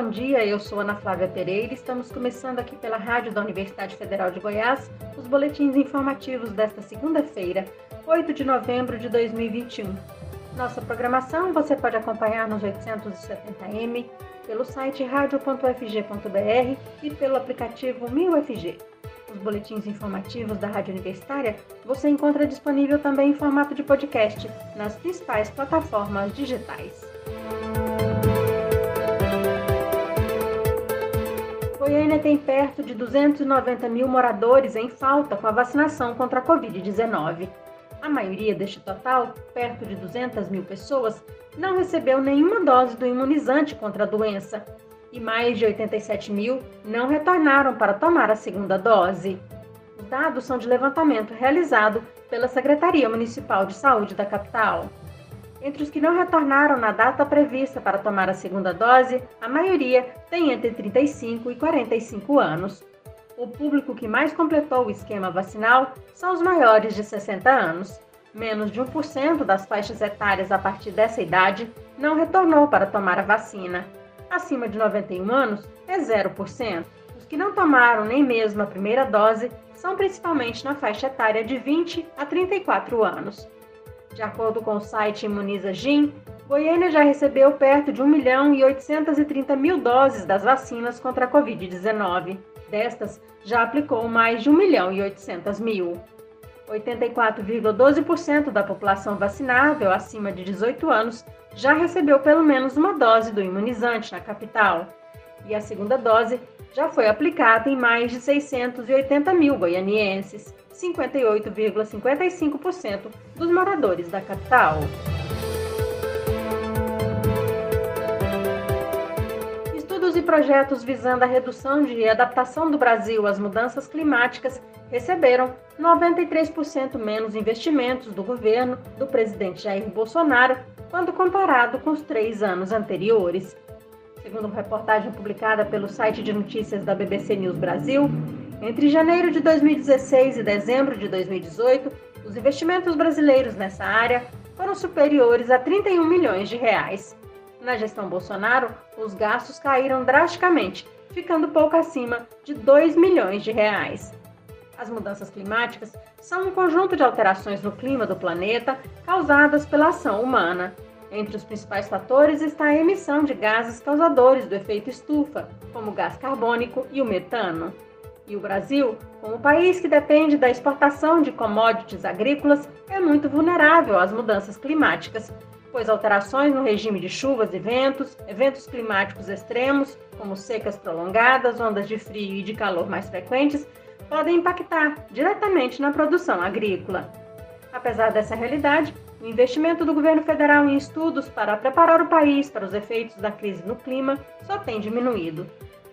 bom dia. Eu sou Ana Flávia Pereira. Estamos começando aqui pela Rádio da Universidade Federal de Goiás os boletins informativos desta segunda-feira, 8 de novembro de 2021. Nossa programação você pode acompanhar nos 870m, pelo site radio.fg.br e pelo aplicativo 1000FG. Os boletins informativos da Rádio Universitária você encontra disponível também em formato de podcast nas principais plataformas digitais. Goiânia tem perto de 290 mil moradores em falta com a vacinação contra a Covid-19. A maioria deste total, perto de 200 mil pessoas, não recebeu nenhuma dose do imunizante contra a doença e mais de 87 mil não retornaram para tomar a segunda dose. Os dados são de levantamento realizado pela Secretaria Municipal de Saúde da capital. Entre os que não retornaram na data prevista para tomar a segunda dose, a maioria tem entre 35 e 45 anos. O público que mais completou o esquema vacinal são os maiores de 60 anos. Menos de 1% das faixas etárias a partir dessa idade não retornou para tomar a vacina. Acima de 91 anos é 0%. Os que não tomaram nem mesmo a primeira dose são principalmente na faixa etária de 20 a 34 anos. De acordo com o site Imuniza Gin, Goiânia já recebeu perto de 1 milhão e 830 mil doses das vacinas contra a Covid-19. Destas, já aplicou mais de 1 milhão e 800 mil. 84,12% da população vacinável acima de 18 anos já recebeu pelo menos uma dose do imunizante na capital. E a segunda dose já foi aplicada em mais de 680 mil goianienses. 58,55% dos moradores da capital. Estudos e projetos visando a redução de adaptação do Brasil às mudanças climáticas receberam 93% menos investimentos do governo do presidente Jair Bolsonaro quando comparado com os três anos anteriores. Segundo uma reportagem publicada pelo site de notícias da BBC News Brasil, entre janeiro de 2016 e dezembro de 2018, os investimentos brasileiros nessa área foram superiores a 31 milhões de reais. Na gestão Bolsonaro, os gastos caíram drasticamente, ficando pouco acima de 2 milhões de reais. As mudanças climáticas são um conjunto de alterações no clima do planeta causadas pela ação humana. Entre os principais fatores está a emissão de gases causadores do efeito estufa, como o gás carbônico e o metano. E o Brasil, como país que depende da exportação de commodities agrícolas, é muito vulnerável às mudanças climáticas, pois alterações no regime de chuvas e ventos, eventos climáticos extremos, como secas prolongadas, ondas de frio e de calor mais frequentes, podem impactar diretamente na produção agrícola. Apesar dessa realidade, o investimento do governo federal em estudos para preparar o país para os efeitos da crise no clima só tem diminuído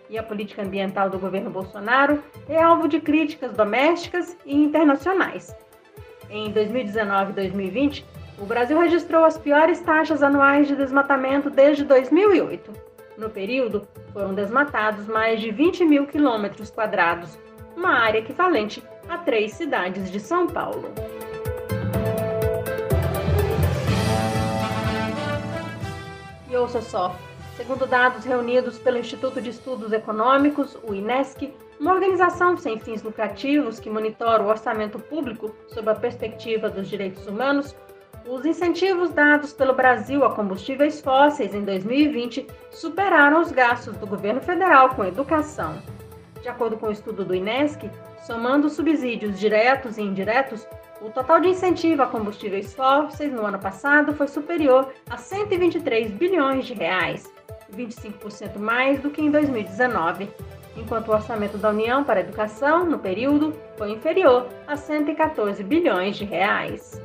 e a política ambiental do governo Bolsonaro é alvo de críticas domésticas e internacionais. Em 2019 e 2020, o Brasil registrou as piores taxas anuais de desmatamento desde 2008. No período, foram desmatados mais de 20 mil quilômetros quadrados, uma área equivalente a três cidades de São Paulo. Ouça só, Segundo dados reunidos pelo Instituto de Estudos Econômicos, o INESC, uma organização sem fins lucrativos que monitora o orçamento público sob a perspectiva dos direitos humanos, os incentivos dados pelo Brasil a combustíveis fósseis em 2020 superaram os gastos do governo federal com educação. De acordo com o estudo do INESC, somando subsídios diretos e indiretos, o total de incentivo a combustíveis fósseis no ano passado foi superior a 123 bilhões de reais, 25% mais do que em 2019, enquanto o orçamento da União para a educação, no período, foi inferior a 114 bilhões de reais.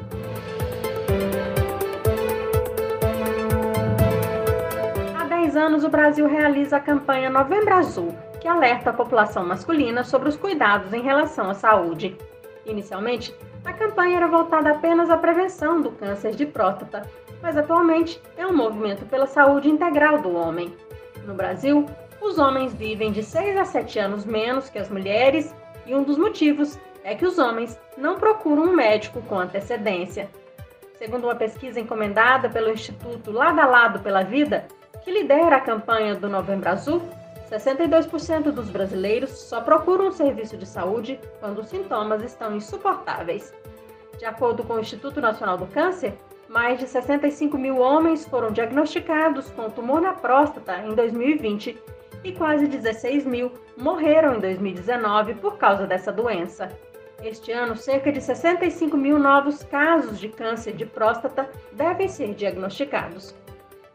Há 10 anos, o Brasil realiza a campanha Novembro Azul, que alerta a população masculina sobre os cuidados em relação à saúde. Inicialmente, a campanha era voltada apenas à prevenção do câncer de próstata, mas atualmente é um movimento pela saúde integral do homem. No Brasil, os homens vivem de 6 a 7 anos menos que as mulheres e um dos motivos é que os homens não procuram um médico com antecedência. Segundo uma pesquisa encomendada pelo Instituto Lado a Lado pela Vida, que lidera a campanha do Novembro Azul, 62% dos brasileiros só procuram um serviço de saúde quando os sintomas estão insuportáveis. De acordo com o Instituto Nacional do Câncer, mais de 65 mil homens foram diagnosticados com tumor na próstata em 2020 e quase 16 mil morreram em 2019 por causa dessa doença. Este ano, cerca de 65 mil novos casos de câncer de próstata devem ser diagnosticados.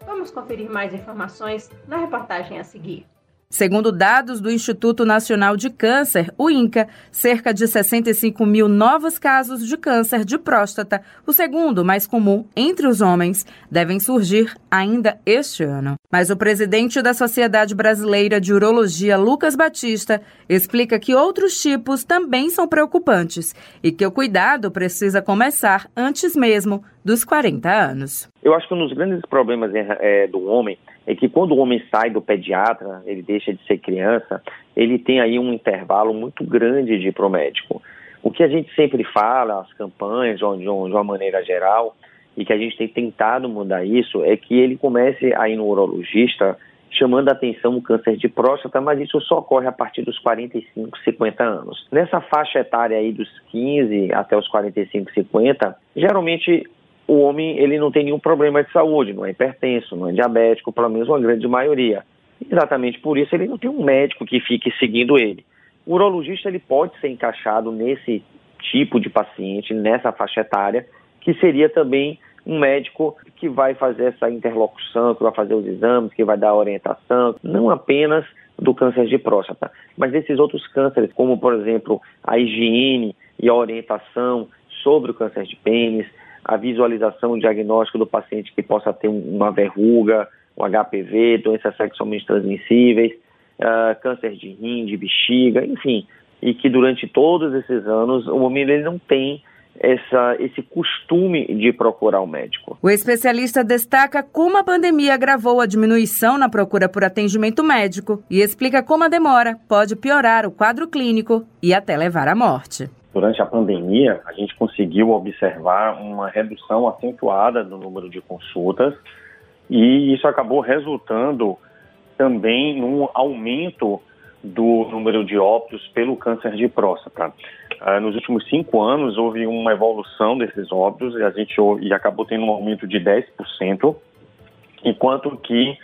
Vamos conferir mais informações na reportagem a seguir. Segundo dados do Instituto Nacional de Câncer, o INCA, cerca de 65 mil novos casos de câncer de próstata, o segundo mais comum entre os homens, devem surgir ainda este ano. Mas o presidente da Sociedade Brasileira de Urologia, Lucas Batista, explica que outros tipos também são preocupantes e que o cuidado precisa começar antes mesmo dos 40 anos. Eu acho que um dos grandes problemas é, do homem é que quando o homem sai do pediatra, ele deixa de ser criança, ele tem aí um intervalo muito grande de ir para o médico. O que a gente sempre fala, as campanhas, de, uma maneira geral, e que a gente tem tentado mudar isso, é que ele comece a ir no urologista chamando a atenção o câncer de próstata, mas isso só ocorre a partir dos 45, 50 anos. Nessa faixa etária aí dos 15 até os 45, 50, geralmente o homem ele não tem nenhum problema de saúde, não é hipertenso, não é diabético, pelo menos uma grande maioria. Exatamente por isso ele não tem um médico que fique seguindo ele. O urologista ele pode ser encaixado nesse tipo de paciente, nessa faixa etária, que seria também um médico que vai fazer essa interlocução, que vai fazer os exames, que vai dar orientação, não apenas do câncer de próstata, mas desses outros cânceres, como por exemplo a higiene e a orientação sobre o câncer de pênis, a visualização, o diagnóstico do paciente que possa ter uma verruga, um HPV, doenças sexualmente transmissíveis, uh, câncer de rim, de bexiga, enfim, e que durante todos esses anos o homem ele não tem essa, esse costume de procurar o médico. O especialista destaca como a pandemia agravou a diminuição na procura por atendimento médico e explica como a demora pode piorar o quadro clínico e até levar à morte durante a pandemia, a gente conseguiu observar uma redução acentuada do número de consultas e isso acabou resultando também num aumento do número de óbitos pelo câncer de próstata. Uh, nos últimos cinco anos houve uma evolução desses óbitos e a gente e acabou tendo um aumento de 10%, enquanto que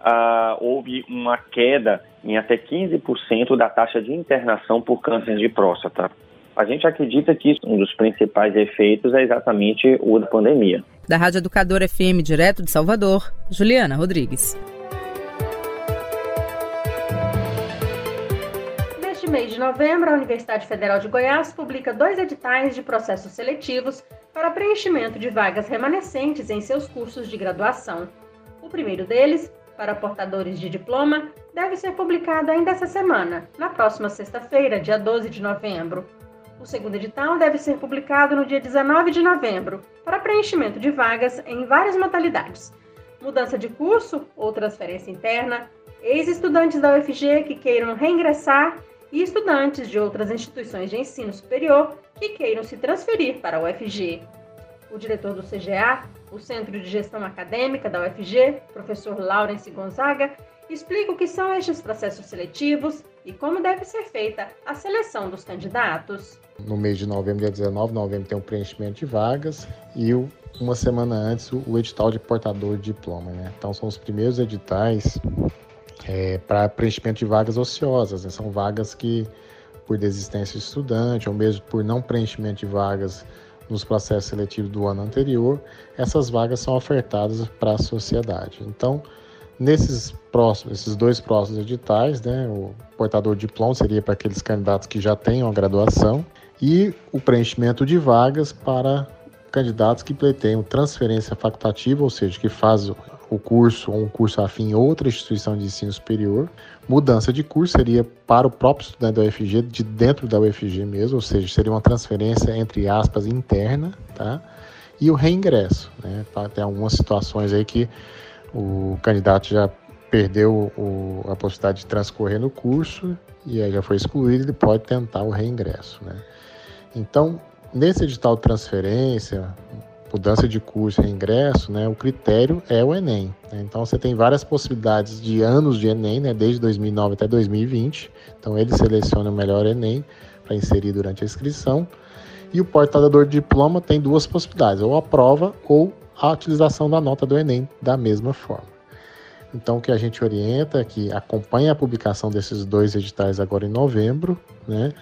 uh, houve uma queda em até 15% da taxa de internação por câncer de próstata. A gente acredita que um dos principais efeitos é exatamente o da pandemia. Da Rádio Educador FM, direto de Salvador, Juliana Rodrigues. Neste mês de novembro, a Universidade Federal de Goiás publica dois editais de processos seletivos para preenchimento de vagas remanescentes em seus cursos de graduação. O primeiro deles, para portadores de diploma, deve ser publicado ainda essa semana, na próxima sexta-feira, dia 12 de novembro. O segundo edital deve ser publicado no dia 19 de novembro, para preenchimento de vagas em várias modalidades: mudança de curso ou transferência interna, ex-estudantes da UFG que queiram reingressar e estudantes de outras instituições de ensino superior que queiram se transferir para a UFG. O diretor do CGA, o Centro de Gestão Acadêmica da UFG, professor Laurence Gonzaga, explica o que são estes processos seletivos e como deve ser feita a seleção dos candidatos. No mês de novembro, dia 19 de novembro, tem o preenchimento de vagas e uma semana antes o edital de portador de diploma. Né? Então, são os primeiros editais é, para preenchimento de vagas ociosas. Né? São vagas que, por desistência de estudante ou mesmo por não preenchimento de vagas nos processos seletivos do ano anterior, essas vagas são ofertadas para a sociedade. Então, Nesses próximos, esses dois próximos editais, né, o portador de diploma seria para aqueles candidatos que já tenham a graduação e o preenchimento de vagas para candidatos que pleiteiam transferência facultativa, ou seja, que faz o curso ou um curso afim em outra instituição de ensino superior. Mudança de curso seria para o próprio estudante da UFG, de dentro da UFG mesmo, ou seja, seria uma transferência, entre aspas, interna, tá? E o reingresso, né? Tem algumas situações aí que o candidato já perdeu o, a possibilidade de transcorrer no curso e aí já foi excluído, ele pode tentar o reingresso. Né? Então, nesse edital de transferência, mudança de curso e ingresso, né, o critério é o Enem. Né? Então você tem várias possibilidades de anos de Enem, né, desde 2009 até 2020. Então ele seleciona o melhor Enem para inserir durante a inscrição. E o portador de diploma tem duas possibilidades, ou a prova ou a utilização da nota do Enem da mesma forma. Então, o que a gente orienta é que acompanhe a publicação desses dois editais agora em novembro, né?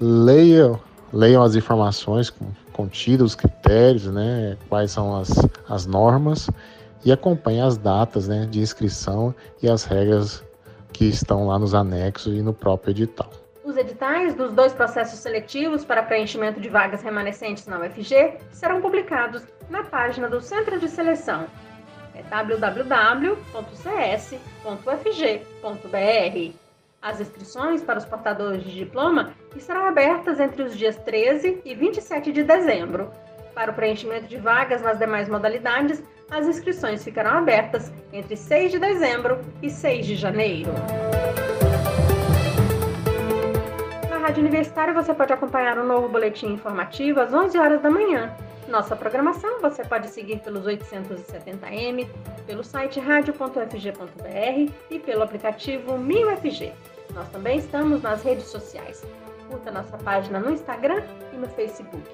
leiam, leiam as informações contidas, os critérios, né? quais são as, as normas e acompanhe as datas né? de inscrição e as regras que estão lá nos anexos e no próprio edital. Editais dos dois processos seletivos para preenchimento de vagas remanescentes na UFG serão publicados na página do Centro de Seleção é www.cs.ufg.br. As inscrições para os portadores de diploma estarão abertas entre os dias 13 e 27 de dezembro. Para o preenchimento de vagas nas demais modalidades, as inscrições ficarão abertas entre 6 de dezembro e 6 de janeiro. Rádio Universitária você pode acompanhar o um novo boletim informativo às 11 horas da manhã. Nossa programação você pode seguir pelos 870m, pelo site radio.fg.br e pelo aplicativo MinUFG. Nós também estamos nas redes sociais. Curta nossa página no Instagram e no Facebook.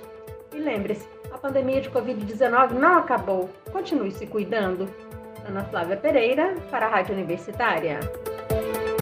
E lembre-se, a pandemia de Covid-19 não acabou. Continue se cuidando. Ana Flávia Pereira, para a Rádio Universitária.